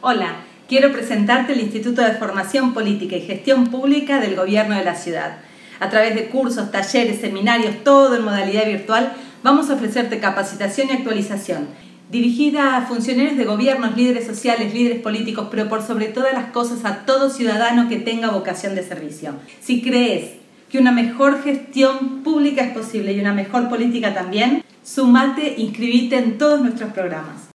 Hola, quiero presentarte el Instituto de Formación Política y Gestión Pública del Gobierno de la Ciudad. A través de cursos, talleres, seminarios, todo en modalidad virtual, vamos a ofrecerte capacitación y actualización dirigida a funcionarios de gobiernos, líderes sociales, líderes políticos, pero por sobre todas las cosas a todo ciudadano que tenga vocación de servicio. Si crees que una mejor gestión pública es posible y una mejor política también, sumate, e inscribite en todos nuestros programas.